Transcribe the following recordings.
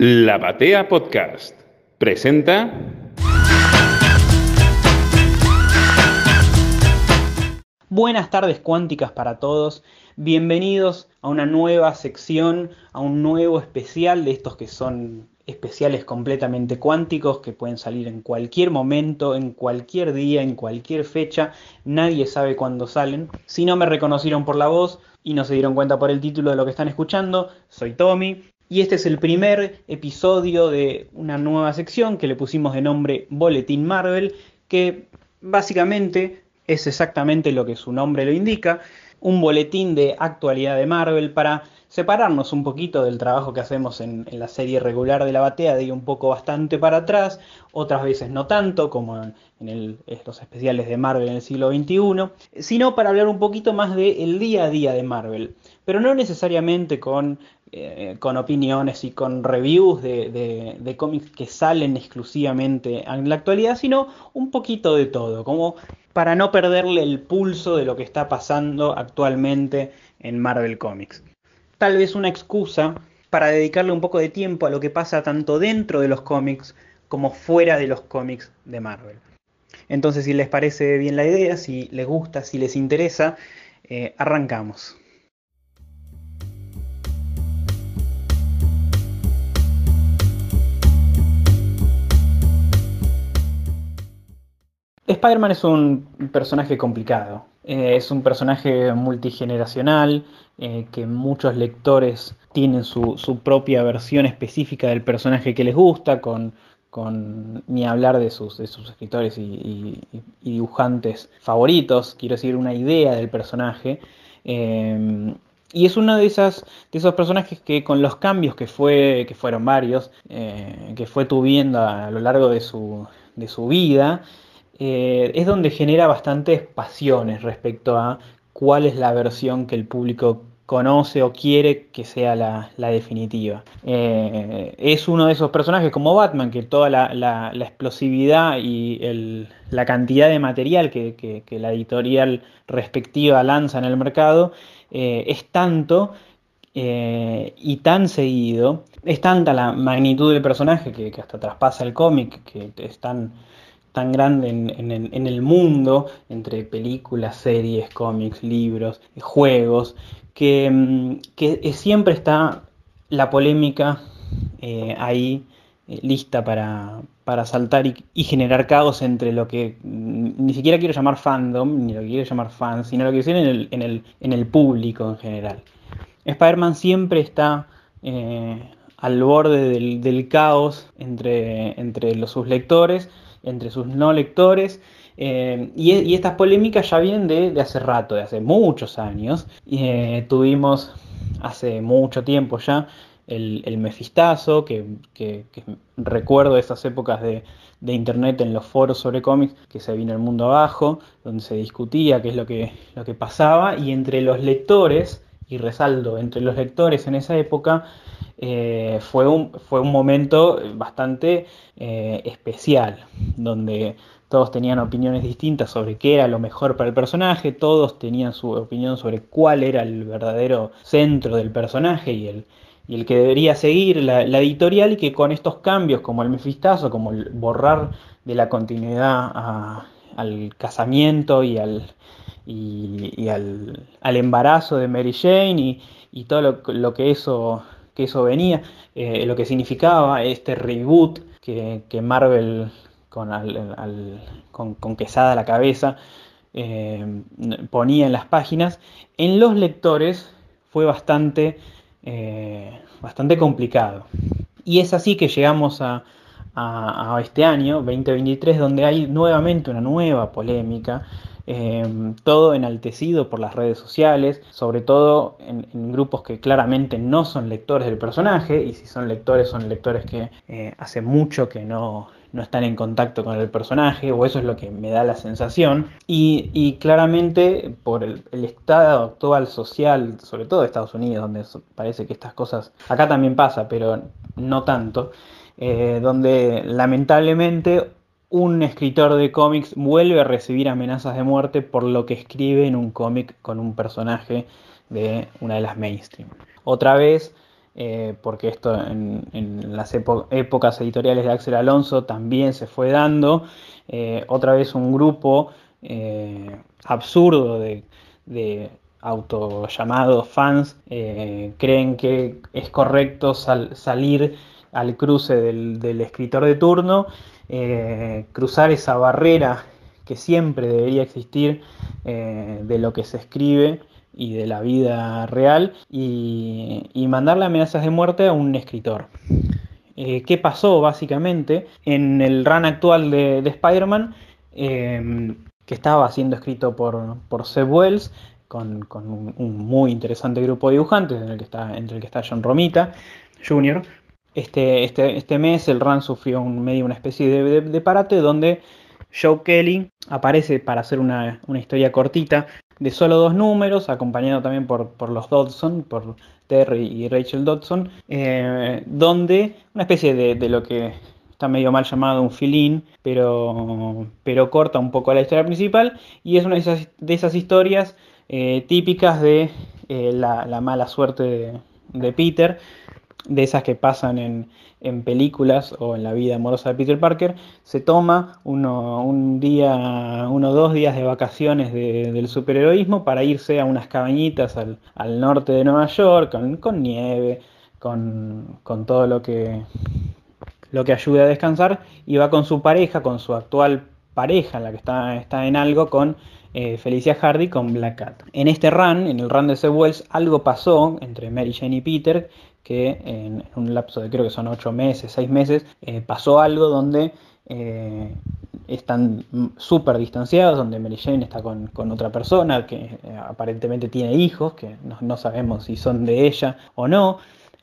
La Batea Podcast presenta. Buenas tardes cuánticas para todos. Bienvenidos a una nueva sección, a un nuevo especial de estos que son especiales completamente cuánticos que pueden salir en cualquier momento, en cualquier día, en cualquier fecha. Nadie sabe cuándo salen. Si no me reconocieron por la voz y no se dieron cuenta por el título de lo que están escuchando, soy Tommy. Y este es el primer episodio de una nueva sección que le pusimos de nombre Boletín Marvel, que básicamente es exactamente lo que su nombre lo indica, un boletín de actualidad de Marvel para separarnos un poquito del trabajo que hacemos en, la serie regular de la batea, de ir un poco bastante para atrás, otras veces no tanto, como en, estos especiales de Marvel en el siglo XXI, sino para hablar un poquito más del día a día de Marvel, pero no necesariamente con, eh, con opiniones y con reviews de, de cómics que salen exclusivamente en la actualidad, sino un poquito de todo, como para no perderle el pulso de lo que está pasando actualmente en Marvel Comics tal vez una excusa para dedicarle un poco de tiempo a lo que pasa tanto dentro de los cómics como fuera de los cómics de Marvel. Entonces, si les parece bien la idea, si les gusta, si les interesa, eh, arrancamos. Spider-Man es un personaje complicado. Eh, es un personaje multigeneracional, eh, que muchos lectores tienen su, propia versión específica del personaje que les gusta, con, ni hablar de sus, escritores y, dibujantes favoritos, quiero decir, una idea del personaje. Eh, y es uno de, de esos personajes que con los cambios que, fue, que fueron varios, que fue tuviendo a, lo largo de su, de su vida, eh, es donde genera bastantes pasiones respecto a cuál es la versión que el público conoce o quiere que sea la, definitiva. Eh, es uno de esos personajes como Batman, que toda la, explosividad y la cantidad de material que, la editorial respectiva lanza en el mercado eh, es tanto y tan seguido, es tanta la magnitud del personaje que, que hasta traspasa el cómic, que es tan tan grande en, el mundo, entre películas, series, cómics, libros, juegos, que, mm, siempre está la polémica eh, ahí eh, lista para, saltar y, generar caos entre lo que mm, ni siquiera quiero llamar fandom, ni lo que quiero llamar fans, sino lo que decir en el, en el, público en general. Spider-Man siempre está eh, al borde del, caos entre, entre los, sus lectores, entre sus no lectores. Eh, y, estas polémicas ya vienen de, hace rato, de hace muchos años. Eh, tuvimos hace mucho tiempo ya el, mefistazo, que, recuerdo esas épocas de, internet en los foros sobre cómics, que se vino el mundo abajo, donde se discutía qué es lo que, lo que pasaba, y entre los lectores, y resalto, entre los lectores en esa época, eh, fue, un, fue un momento bastante eh, especial, donde todos tenían opiniones distintas sobre qué era lo mejor para el personaje, todos tenían su opinión sobre cuál era el verdadero centro del personaje y el, y el que debería seguir la, editorial y que con estos cambios como el mefistazo, como el borrar de la continuidad al casamiento y al, y, al, embarazo de Mary Jane y, todo lo, que eso que eso venía, eh, lo que significaba este reboot que, Marvel con, con, Quesada a la cabeza eh, ponía en las páginas, en los lectores fue bastante, eh, bastante complicado. Y es así que llegamos a, este año, 2023, donde hay nuevamente una nueva polémica Em, todo enaltecido por las redes sociales, sobre todo en, grupos que claramente no son lectores del personaje, y si son lectores son lectores que eh, hace mucho que no, están en contacto con el personaje, o eso es lo que me da la sensación. Y, claramente por el, estado actual social, sobre todo de Estados Unidos, donde parece que estas cosas, acá también pasa, pero no tanto, eh, donde lamentablemente un escritor de cómics vuelve a recibir amenazas de muerte por lo que escribe en un cómic con un personaje de una de las mainstream. Otra vez, eh, porque esto en, las épocas editoriales de Axel Alonso también se fue dando. Eh, otra vez un grupo absurdo de, de autollamados fans creen que es correcto salir al cruce del, escritor de turno, cruzar esa barrera que siempre debería existir de lo que se escribe y de la vida real y, mandarle amenazas de muerte a un escritor. Eh, ¿Qué pasó básicamente en el run actual de, Spider-Man? Eh, que estaba siendo escrito por, por Seb Wells, con, un, muy interesante grupo de dibujantes, el que está, entre el que está John Romita Jr. Este, este, este mes el run sufrió un, medio una especie de, parate donde Joe Kelly aparece para hacer una, una historia cortita de solo dos números, acompañado también por, por los Dodson, por Terry y Rachel Dodson, eh, donde una especie de, lo que está medio mal llamado un filín, pero, pero corta un poco la historia principal y es una de esas, de esas historias eh, típicas de eh, la, mala suerte de Peter, de esas que pasan en, en películas o en la vida amorosa de Peter Parker, se toma uno, un día, uno o dos días de vacaciones del superheroísmo para irse a unas cabañitas al, norte de Nueva York, con, nieve, con, todo lo que, lo que ayude a descansar, y va con su pareja, con su actual pareja, la que está, está en algo, con eh, Felicia Hardy con Black Cat. En este run, en el run de Seb Wells, algo pasó entre Mary Jane y Peter que en, un lapso de creo que son ocho meses, seis meses, eh, pasó algo donde eh, están súper distanciados, donde Mary Jane está con, otra persona que aparentemente tiene hijos, que no, sabemos si son de ella o no.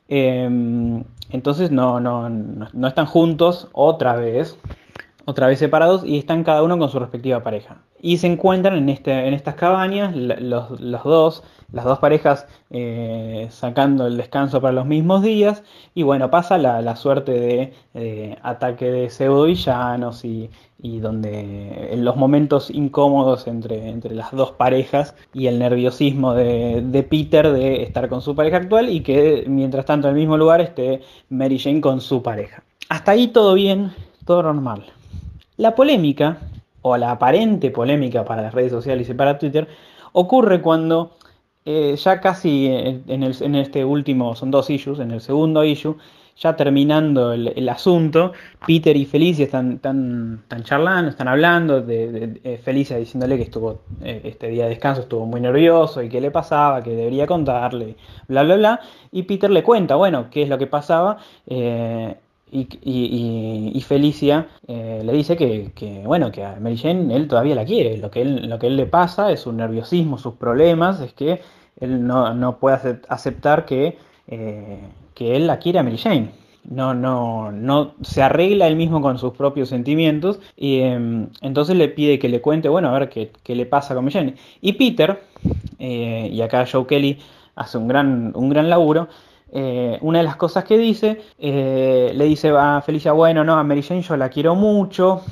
Em, entonces no, no, no, están juntos otra vez, otra vez separados y están cada uno con su respectiva pareja. Y se encuentran en, este, en estas cabañas los, los dos, las dos parejas eh, sacando el descanso para los mismos días. Y bueno, pasa la, suerte de, ataque de pseudo villanos y, y, donde en los momentos incómodos entre, entre las dos parejas y el nerviosismo de, de, Peter de estar con su pareja actual y que mientras tanto en el mismo lugar esté Mary Jane con su pareja. Hasta ahí todo bien, todo normal. La polémica, o la aparente polémica para las redes sociales y para Twitter, ocurre cuando eh, ya casi en, este último, son dos issues, en el segundo issue, ya terminando el, asunto, Peter y Felicia están, charlando, están hablando, de, Felicia diciéndole que estuvo eh, este día de descanso, estuvo muy nervioso y qué le pasaba, que debería contarle, bla, bla, bla, y Peter le cuenta, bueno, qué es lo que pasaba, eh, y, Felicia le dice que, bueno, que a Mary Jane él todavía la quiere, lo que, él, lo que él le pasa es su nerviosismo, sus problemas, es que él no, puede aceptar que, eh, que él la quiere a Mary Jane. No, no, no se arregla él mismo con sus propios sentimientos y em, entonces le pide que le cuente, bueno, a ver qué, le pasa con Mary Jane. Y Peter, eh, y acá Joe Kelly hace un gran, un gran laburo, eh, una de las cosas que dice, le dice a Felicia, bueno, no, a Mary Jane yo la quiero mucho,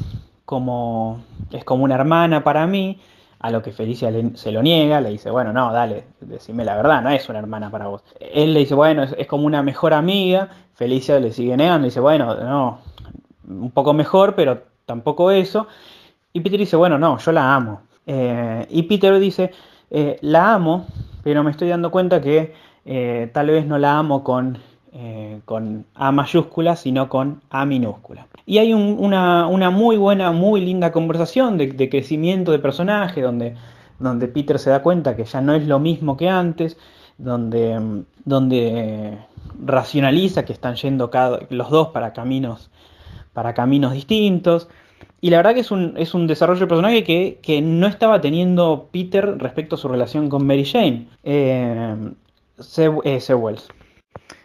como, es como una hermana para mí, a lo que Felicia se lo niega, le dice, bueno, no, dale, decime la verdad, no es una hermana para vos. Él le dice, bueno, es, como una mejor amiga, Felicia le sigue negando, le dice, bueno, no, un poco mejor, pero tampoco eso. Y Peter dice, bueno, no, yo la amo. Eh, y Peter dice, eh, la amo, pero me estoy dando cuenta que eh, tal vez no la amo con eh, con A mayúscula, sino con A minúscula. Y hay una, muy buena, muy linda conversación de, crecimiento de personaje, donde, donde, Peter se da cuenta que ya no es lo mismo que antes, donde, donde racionaliza que están yendo los dos para caminos, para caminos distintos. Y la verdad que es un, es un desarrollo de personaje que, no estaba teniendo Peter respecto a su relación con Mary Jane. Eh, eh Wells.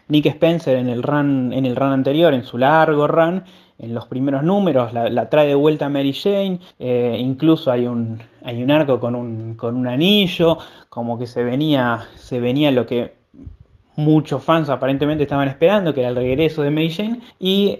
Nick Spencer en el run, en el run anterior, en su largo run, en los primeros números, la, trae de vuelta a Mary Jane, eh, incluso hay un, hay un arco con un, con un anillo, como que se venía, se venía lo que muchos fans aparentemente estaban esperando, que era el regreso de Mary Jane, y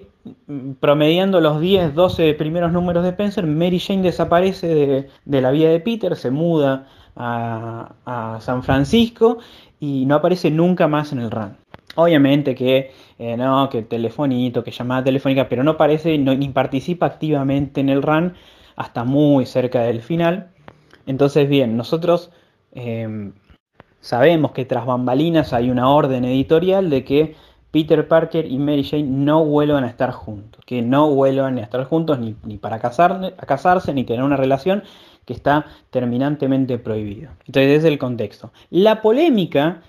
promediando los 10, 12 primeros números de Spencer, Mary Jane desaparece de, la vida de Peter, se muda a, San Francisco y no aparece nunca más en el run. Obviamente que eh, no, que telefonito, que llamada telefónica, pero no parece ni participa activamente en el run hasta muy cerca del final. Entonces, bien, nosotros em, sabemos que tras bambalinas hay una orden editorial de que Peter Parker y Mary Jane no vuelvan a estar juntos, que no vuelvan a estar juntos ni, para casar, a casarse ni tener una relación que está terminantemente prohibido. Entonces, ese es el contexto. La polémica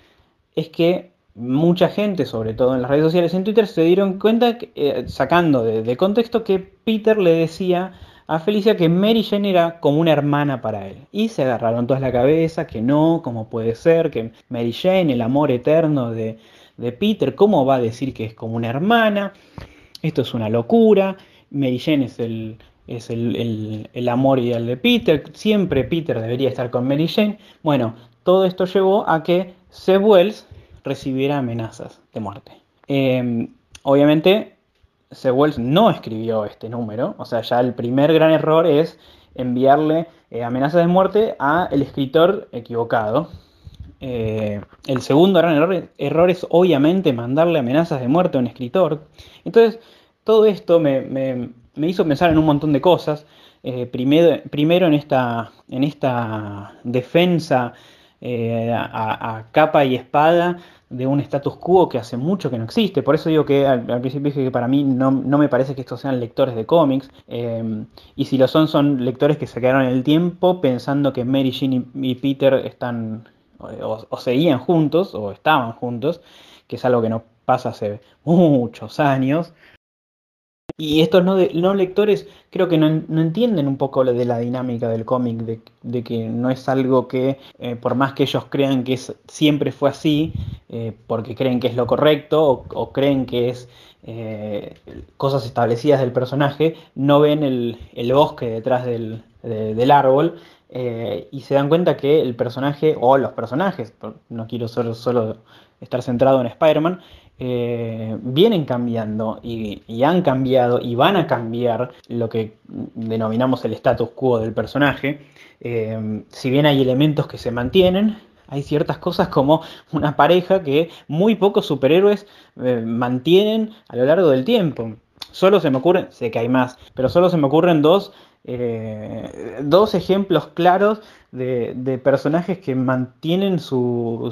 es que mucha gente, sobre todo en las redes sociales, en Twitter, se dieron cuenta, eh, sacando de, contexto, que Peter le decía a Felicia que Mary Jane era como una hermana para él. Y se agarraron todas la cabeza, que no, cómo puede ser, que Mary Jane, el amor eterno de, Peter, ¿cómo va a decir que es como una hermana? Esto es una locura. Mary Jane es el, es el, el, amor ideal de Peter. Siempre Peter debería estar con Mary Jane. Bueno, todo esto llevó a que Seb Wells recibiera amenazas de muerte. Em, obviamente, Sewells no escribió este número, o sea, ya el primer gran error es enviarle eh, amenazas de muerte a el escritor equivocado. Eh, el segundo gran error, es obviamente mandarle amenazas de muerte a un escritor. Entonces, todo esto me, hizo pensar en un montón de cosas. Eh, primero, primero en, esta, en esta defensa eh, a, capa y espada de un status quo que hace mucho que no existe. Por eso digo que al, principio dije que para mí no, me parece que estos sean lectores de cómics. Eh, y si lo son, son lectores que se quedaron en el tiempo pensando que Mary Jane y, Peter están o, seguían juntos o estaban juntos, que es algo que no pasa hace muchos años. Y estos no, no lectores creo que no, entienden un poco de la dinámica del cómic, de, que no es algo que, eh, por más que ellos crean que siempre fue así, eh, porque creen que es lo correcto o, creen que es eh, cosas establecidas del personaje, no ven el, bosque detrás del, árbol y se dan cuenta que el personaje, o los personajes, no quiero solo, solo estar centrado en Spider-Man, eh, vienen cambiando y, han cambiado y van a cambiar lo que denominamos el status quo del personaje. Eh, si bien hay elementos que se mantienen, hay ciertas cosas como una pareja que muy pocos superhéroes eh, mantienen a lo largo del tiempo. Solo se me ocurren, sé que hay más, pero solo se me ocurren dos, dos ejemplos claros de, personajes que mantienen su,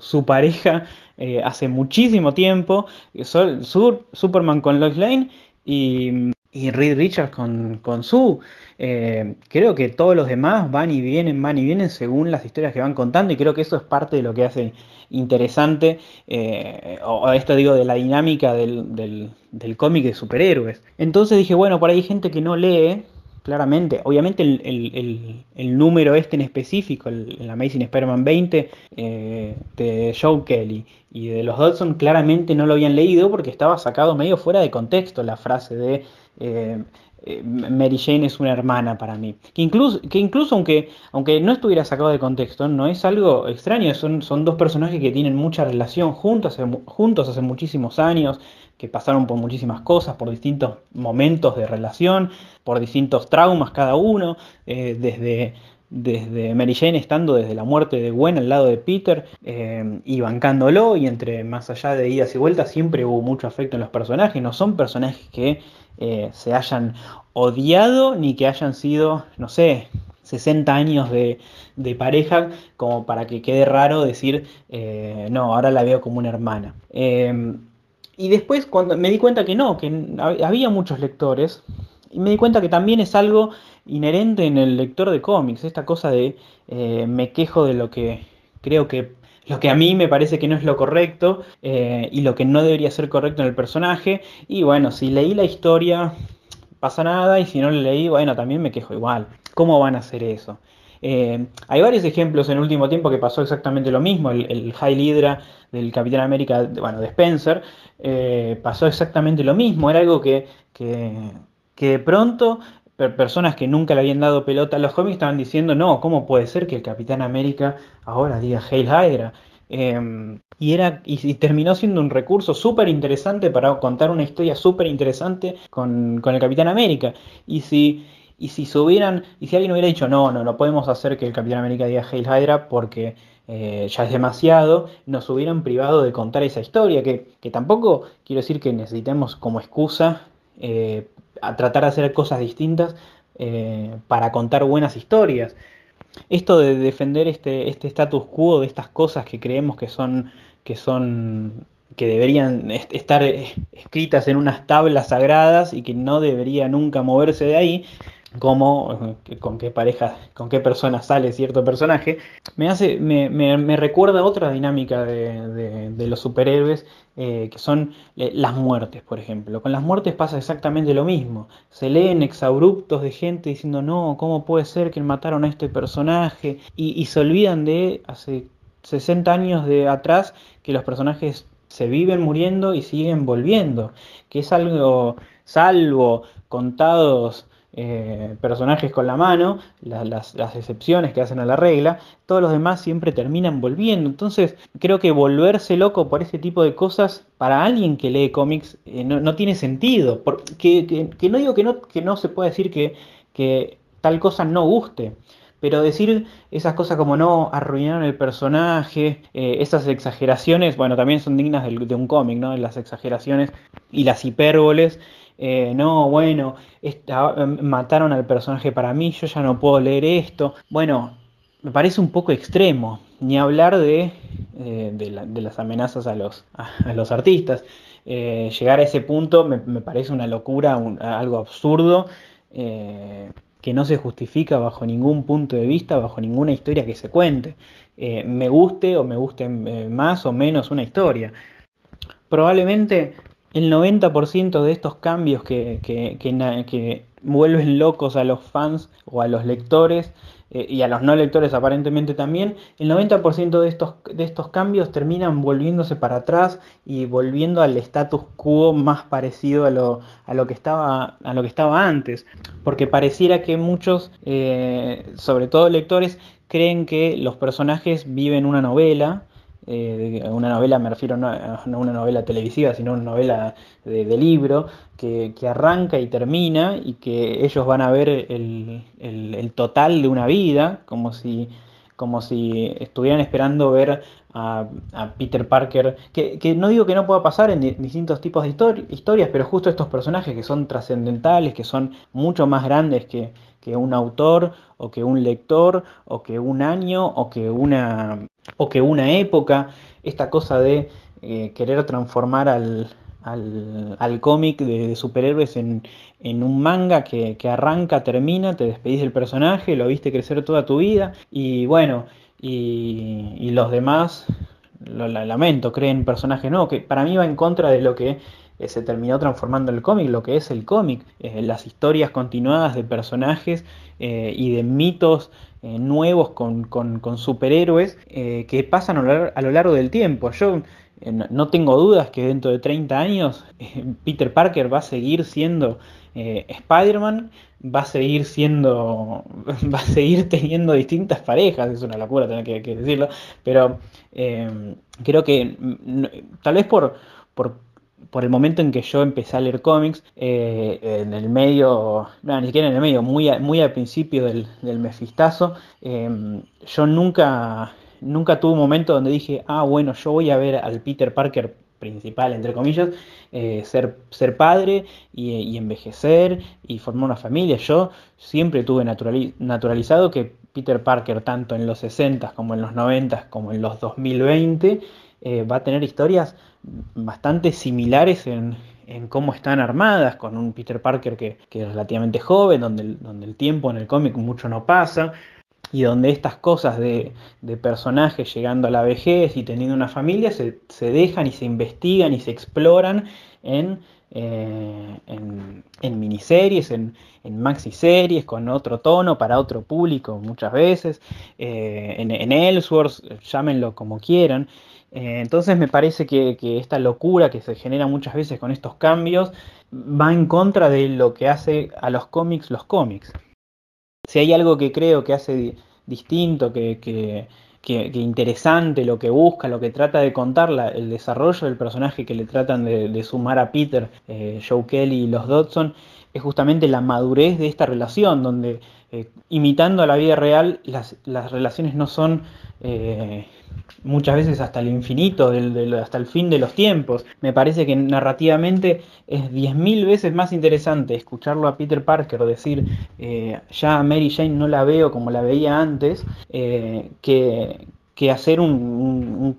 su, pareja eh, hace muchísimo tiempo. Superman con Lois Lane y, y Reed Richards con, con Sue. Eh, creo que todos los demás van y vienen, van y vienen según las historias que van contando y creo que eso es parte de lo que hace interesante, eh, o esto digo, de la dinámica del, del, del cómic de superhéroes. Entonces dije, bueno, por ahí hay gente que no lee, claramente. Obviamente el, número este en específico, el, Amazing Spider-Man 20 eh, de Joe Kelly y de los Dodson, claramente no lo habían leído porque estaba sacado medio fuera de contexto la frase de eh, eh, Mary Jane es una hermana para mí. Que incluso, que incluso aunque, aunque no estuviera sacado de contexto, no es algo extraño, son, son dos personajes que tienen mucha relación juntos, juntos hace muchísimos años, que pasaron por muchísimas cosas, por distintos momentos de relación, por distintos traumas cada uno, eh, desde, desde Mary Jane estando desde la muerte de Gwen al lado de Peter eh, y bancándolo, y entre más allá de idas y vueltas, siempre hubo mucho afecto en los personajes, no son personajes que eh, se hayan odiado ni que hayan sido, no sé, 60 años de, de, pareja como para que quede raro decir, no, ahora la veo como una hermana. Y después cuando me di cuenta que no, que había muchos lectores, y me di cuenta que también es algo inherente en el lector de cómics, esta cosa de eh, me quejo de lo que creo que lo que a mí me parece que no es lo correcto eh, y lo que no debería ser correcto en el personaje. Y bueno, si leí la historia, pasa nada, y si no la leí, bueno, también me quejo igual. ¿Cómo van a hacer eso? Eh, hay varios ejemplos en el último tiempo que pasó exactamente lo mismo. El, el High Hydra del Capitán América, bueno, de Spencer, pasó exactamente lo mismo. Era algo que, que, de pronto personas que nunca le habían dado pelota los cómics estaban diciendo, no, ¿cómo puede ser que el Capitán América ahora diga Hail Hydra? Em, y, era, y, terminó siendo un recurso súper interesante para contar una historia súper interesante con, con, el Capitán América. Y si, y si y si alguien hubiera dicho, no, no, no podemos hacer que el Capitán América diga Hail Hydra porque eh, ya es demasiado, nos hubieran privado de contar esa historia, que, tampoco quiero decir que necesitemos como excusa eh, a tratar de hacer cosas distintas eh, para contar buenas historias. Esto de defender este, este status quo de estas cosas que creemos que son, que son que deberían estar escritas en unas tablas sagradas y que no debería nunca moverse de ahí, como eh, con qué pareja, con qué persona sale cierto personaje, me hace, me, me, recuerda otra dinámica de, los superhéroes, eh, que son eh, las muertes, por ejemplo. Con las muertes pasa exactamente lo mismo. Se leen exabruptos de gente diciendo, no, ¿cómo puede ser que mataron a este personaje? Y, y se olvidan de hace 60 años de atrás que los personajes se viven muriendo y siguen volviendo, que es algo salvo contados eh, personajes con la mano, las, excepciones que hacen a la regla, todos los demás siempre terminan volviendo. Entonces creo que volverse loco por ese tipo de cosas para alguien que lee cómics eh, no, tiene sentido. que, no digo que no, se pueda decir que, que tal cosa no guste. Pero decir esas cosas como no arruinaron el personaje, eh, esas exageraciones, bueno, también son dignas de, de un cómic, ¿no? Las exageraciones y las hipérboles eh, no, bueno, em, mataron al personaje para mí, yo ya no puedo leer esto. Bueno, me parece un poco extremo, ni hablar de, eh, las amenazas a los, a, los artistas. Eh, llegar a ese punto me, parece una locura, algo absurdo, que no se justifica bajo ningún punto de vista, bajo ninguna historia que se cuente. me guste o me guste más o menos una historia. Probablemente el 90% de estos cambios que, que, vuelven locos a los fans o a los lectores eh, y a los no lectores aparentemente también, el 90% de estos, de estos cambios terminan volviéndose para atrás y volviendo al status quo más parecido a lo, a lo, que, estaba, a lo que estaba antes. Porque pareciera que muchos, eh, sobre todo lectores, creen que los personajes viven una novela eh, una novela, me refiero no a una novela televisiva, sino una novela de, libro, que, arranca y termina y que ellos van a ver el, total de una vida, como si, como si estuvieran esperando ver a, Peter Parker, que, no digo que no pueda pasar en distintos tipos de historias, pero justo estos personajes que son trascendentales, que son mucho más grandes que, que un autor o que un lector o que un año o que una o que una época, esta cosa de eh, querer transformar al, al, cómic de, superhéroes en, un manga que, arranca, termina, te despedís del personaje, lo viste crecer toda tu vida y bueno, y, los demás, lo, lamento, creen personajes nuevos, que para mí va en contra de lo que eh, se terminó transformando el cómic, lo que es el cómic, eh, las historias continuadas de personajes y de mitos eh, nuevos con, superhéroes eh, que pasan a lo, largo, del tiempo. Yo eh, no tengo dudas que dentro de 30 años Peter Parker va a seguir siendo Spider-Man, va a seguir siendo, va a seguir teniendo distintas parejas, es una locura tener que, decirlo, pero creo que mm, tal vez por por el momento en que yo empecé a leer cómics, eh, en el medio, no, ni siquiera en el medio, muy, muy al principio del, del mefistazo, em, yo nunca, nunca tuve un momento donde dije, ah, bueno, yo voy a ver al Peter Parker principal, entre comillas, eh, ser, ser padre y, envejecer y formar una familia. Yo siempre tuve naturalizado que Peter Parker, tanto en los 60 como en los 90 como en los 2020, eh, va a tener historias bastante similares en, cómo están armadas, con un Peter Parker que, es relativamente joven, donde el, donde el tiempo en el cómic mucho no pasa, y donde estas cosas de, personajes llegando a la vejez y teniendo una familia se, dejan y se investigan y se exploran en, eh, en, miniseries, en, en maxi con otro tono, para otro público muchas veces, eh, en, en Ellsworth, llámenlo como quieran. Eh, entonces me parece que, esta locura que se genera muchas veces con estos cambios va en contra de lo que hace a los cómics los cómics. Si hay algo que creo que hace distinto, que, interesante, lo que busca, lo que trata de contar, el desarrollo del personaje que le tratan de, sumar a Peter, eh, Joe Kelly y los Dodson, es justamente la madurez de esta relación, donde eh, imitando a la vida real, las, relaciones no son eh, muchas veces hasta el infinito, hasta el fin de los tiempos. Me parece que narrativamente es 10.000 veces más interesante escucharlo a Peter Parker decir, eh, ya a Mary Jane no la veo como la veía antes, que, que, hacer un,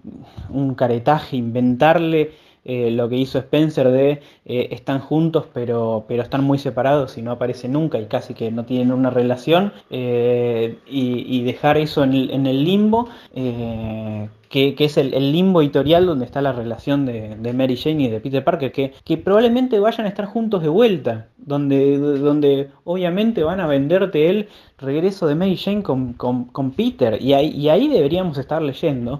un caretaje, inventarle eh, lo que hizo Spencer de eh, están juntos pero, pero están muy separados y no aparecen nunca y casi que no tienen una relación eh, y, dejar eso en el, limbo que, es el, limbo editorial donde está la relación de, Mary Jane y de Peter Parker que, que, probablemente vayan a estar juntos de vuelta donde, donde obviamente van a venderte el regreso de Mary Jane con, Peter y ahí, y ahí deberíamos estar leyendo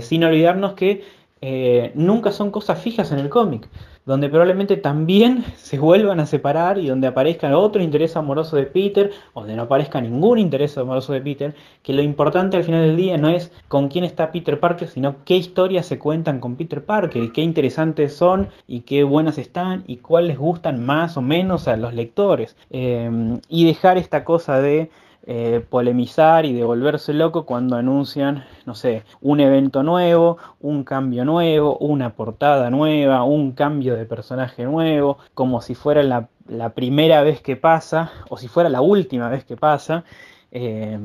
sin olvidarnos que eh, nunca son cosas fijas en el cómic, donde probablemente también se vuelvan a separar y donde aparezca otro interés amoroso de Peter, o donde no aparezca ningún interés amoroso de Peter, que lo importante al final del día no es con quién está Peter Parker, sino qué historias se cuentan con Peter Parker, y qué interesantes son, y qué buenas están, y cuáles gustan más o menos a los lectores. Eh, y dejar esta cosa de eh, polemizar y de volverse loco cuando anuncian, no sé, un evento nuevo, un cambio nuevo, una portada nueva, un cambio de personaje nuevo, como si fuera la, primera vez que pasa o si fuera la última vez que pasa. Eh,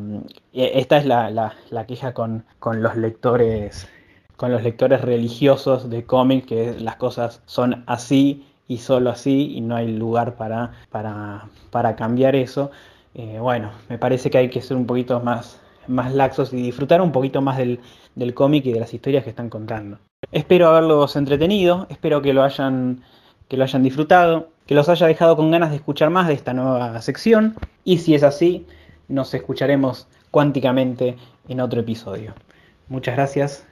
esta es la, queja con, los lectores con los lectores religiosos de cómic que las cosas son así y solo así y no hay lugar para, para, para cambiar eso. Eh, bueno, me parece que hay que ser un poquito más, más laxos y disfrutar un poquito más del, cómic y de las historias que están contando. Espero haberlos entretenido, espero que lo hayan que lo hayan disfrutado, que los haya dejado con ganas de escuchar más de esta nueva sección y si es así, nos escucharemos cuánticamente en otro episodio. Muchas gracias